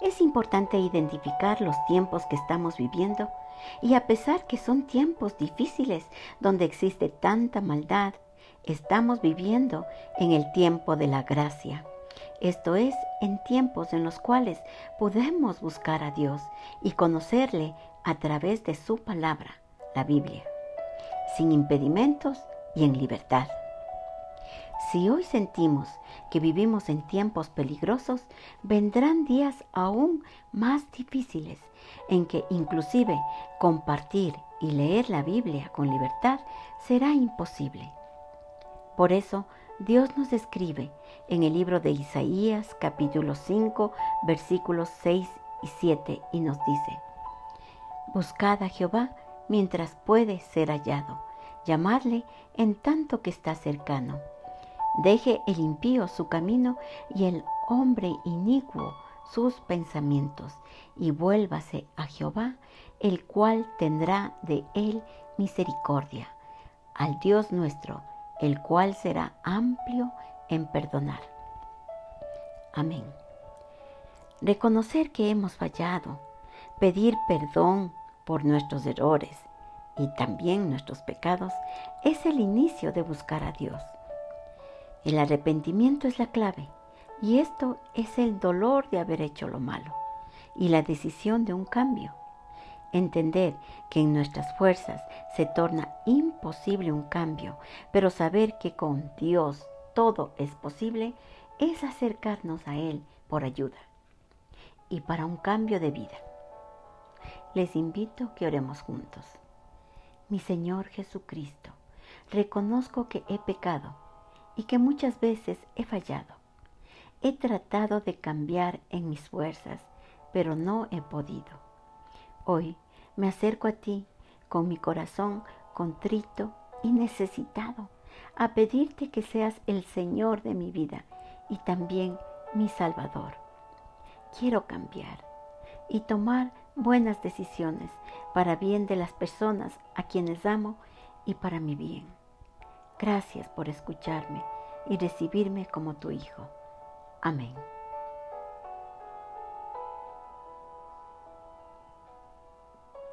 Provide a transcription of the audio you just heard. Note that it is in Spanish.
Es importante identificar los tiempos que estamos viviendo y a pesar que son tiempos difíciles donde existe tanta maldad, estamos viviendo en el tiempo de la gracia. Esto es, en tiempos en los cuales podemos buscar a Dios y conocerle a través de su palabra, la Biblia, sin impedimentos y en libertad. Si hoy sentimos que vivimos en tiempos peligrosos, vendrán días aún más difíciles en que inclusive compartir y leer la Biblia con libertad será imposible. Por eso Dios nos escribe en el libro de Isaías capítulo 5 versículos 6 y 7 y nos dice, Buscad a Jehová mientras puede ser hallado, llamadle en tanto que está cercano. Deje el impío su camino y el hombre inicuo sus pensamientos, y vuélvase a Jehová, el cual tendrá de él misericordia, al Dios nuestro, el cual será amplio en perdonar. Amén. Reconocer que hemos fallado, pedir perdón por nuestros errores y también nuestros pecados es el inicio de buscar a Dios. El arrepentimiento es la clave y esto es el dolor de haber hecho lo malo y la decisión de un cambio. Entender que en nuestras fuerzas se torna imposible un cambio, pero saber que con Dios todo es posible es acercarnos a Él por ayuda y para un cambio de vida. Les invito que oremos juntos. Mi Señor Jesucristo, reconozco que he pecado y que muchas veces he fallado. He tratado de cambiar en mis fuerzas, pero no he podido. Hoy me acerco a ti con mi corazón contrito y necesitado a pedirte que seas el Señor de mi vida y también mi Salvador. Quiero cambiar y tomar buenas decisiones para bien de las personas a quienes amo y para mi bien. Gracias por escucharme y recibirme como tu Hijo. Amén.